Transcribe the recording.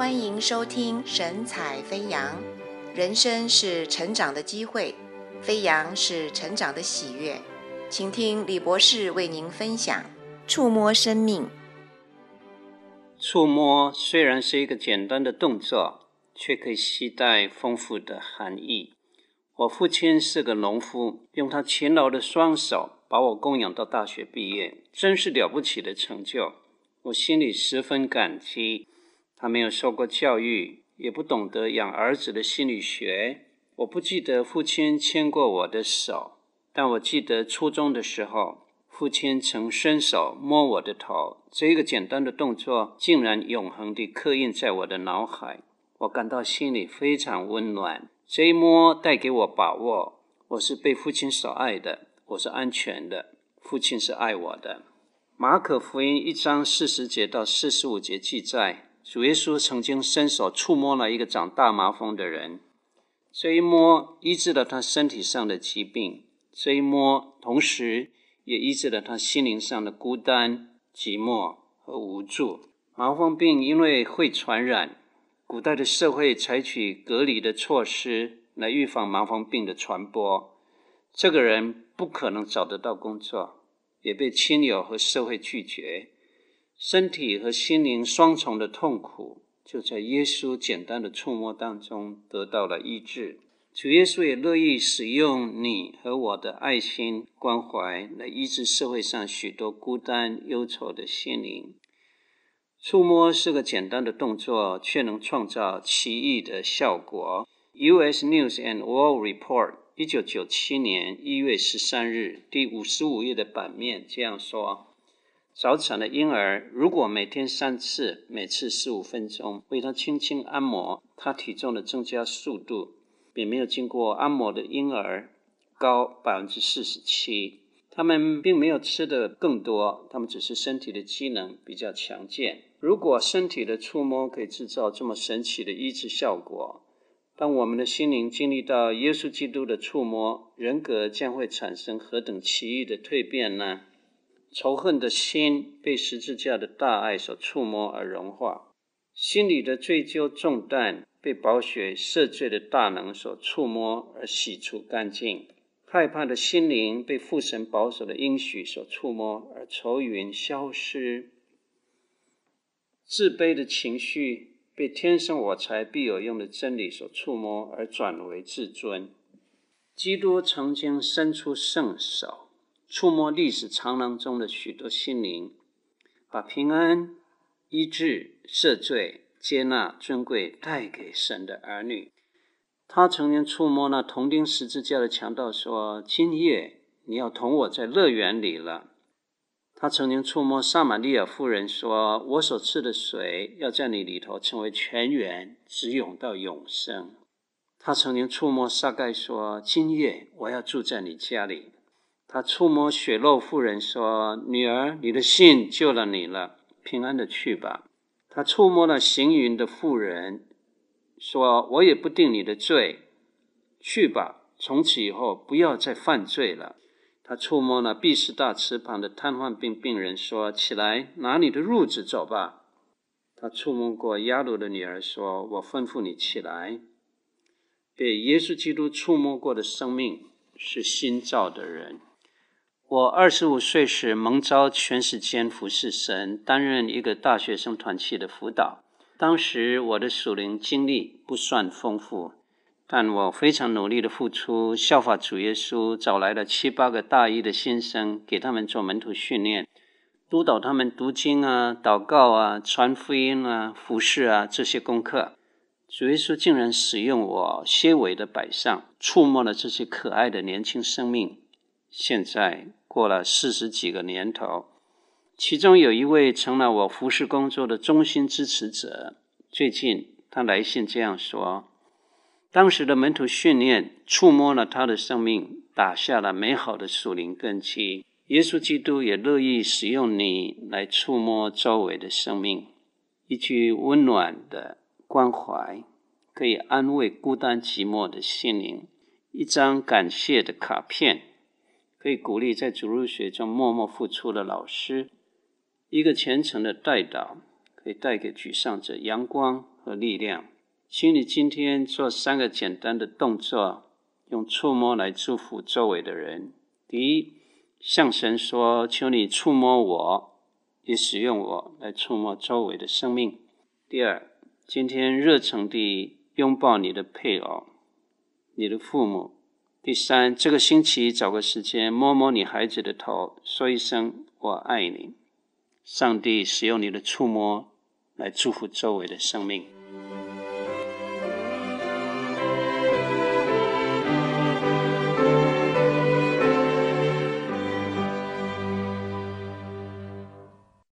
欢迎收听神采飞扬。人生是成长的机会，飞扬是成长的喜悦。请听李博士为您分享触摸生命。触摸虽然是一个简单的动作，却可以携带丰富的含义。我父亲是个农夫，用他勤劳的双手把我供养到大学毕业，真是了不起的成就。我心里十分感激。他没有受过教育，也不懂得养儿子的心理学。我不记得父亲牵过我的手，但我记得初中的时候，父亲曾伸手摸我的头。这一个简单的动作，竟然永恒地刻印在我的脑海。我感到心里非常温暖。这一摸带给我把握，我是被父亲所爱的，我是安全的，父亲是爱我的。马可福音一章四十节到四十五节记载。主耶稣曾经伸手触摸了一个长大麻风的人，这一摸医治了他身体上的疾病，这一摸同时也医治了他心灵上的孤单、寂寞和无助。麻风病因为会传染，古代的社会采取隔离的措施来预防麻风病的传播。这个人不可能找得到工作，也被亲友和社会拒绝。身体和心灵双重的痛苦，就在耶稣简单的触摸当中得到了医治。主耶稣也乐意使用你和我的爱心关怀来医治社会上许多孤单忧愁的心灵。触摸是个简单的动作，却能创造奇异的效果。U.S. News and World Report 一九九七年一月十三日第五十五页的版面这样说。早产的婴儿，如果每天三次，每次十五分钟，为他轻轻按摩，他体重的增加速度比没有经过按摩的婴儿高百分之四十七。他们并没有吃得更多，他们只是身体的机能比较强健。如果身体的触摸可以制造这么神奇的医治效果，当我们的心灵经历到耶稣基督的触摸，人格将会产生何等奇异的蜕变呢？仇恨的心被十字架的大爱所触摸而融化，心里的罪疚重担被宝血赦罪的大能所触摸而洗除干净，害怕的心灵被父神保守的应许所触摸而愁云消失，自卑的情绪被天生我材必有用的真理所触摸而转为自尊。基督曾经伸出圣手。触摸历史长廊中的许多心灵，把平安、医治、赦罪、接纳、尊贵带给神的儿女。他曾经触摸那铜钉十字架的强盗，说：“今夜你要同我在乐园里了。”他曾经触摸撒玛利亚妇人，说：“我所赐的水要在你里头成为泉源，直涌到永生。”他曾经触摸撒该，说：“今夜我要住在你家里。”他触摸血肉妇人说：“女儿，你的信救了你了，平安的去吧。”他触摸了行云的妇人，说：“我也不定你的罪，去吧，从此以后不要再犯罪了。”他触摸了毕士大池旁的瘫痪病病人，说：“起来，拿你的褥子走吧。”他触摸过亚鲁的女儿，说：“我吩咐你起来。”被耶稣基督触摸过的生命是新造的人。我二十五岁时蒙召全时间服侍神，担任一个大学生团契的辅导。当时我的属灵经历不算丰富，但我非常努力的付出，效法主耶稣，找来了七八个大一的新生，给他们做门徒训练，督导他们读经啊、祷告啊、传福音啊、服侍啊这些功课。主耶稣竟然使用我些微的摆上，触摸了这些可爱的年轻生命。现在。过了四十几个年头，其中有一位成了我服侍工作的忠心支持者。最近他来信这样说：当时的门徒训练触摸了他的生命，打下了美好的属灵根基。耶稣基督也乐意使用你来触摸周围的生命。一句温暖的关怀，可以安慰孤单寂寞的心灵；一张感谢的卡片。可以鼓励在主入学中默默付出的老师，一个虔诚的代祷，可以带给沮丧者阳光和力量。请你今天做三个简单的动作，用触摸来祝福周围的人。第一，向神说：“求你触摸我，也使用我来触摸周围的生命。”第二，今天热诚地拥抱你的配偶、你的父母。第三，这个星期找个时间摸摸你孩子的头，说一声“我爱你”。上帝使用你的触摸来祝福周围的生命。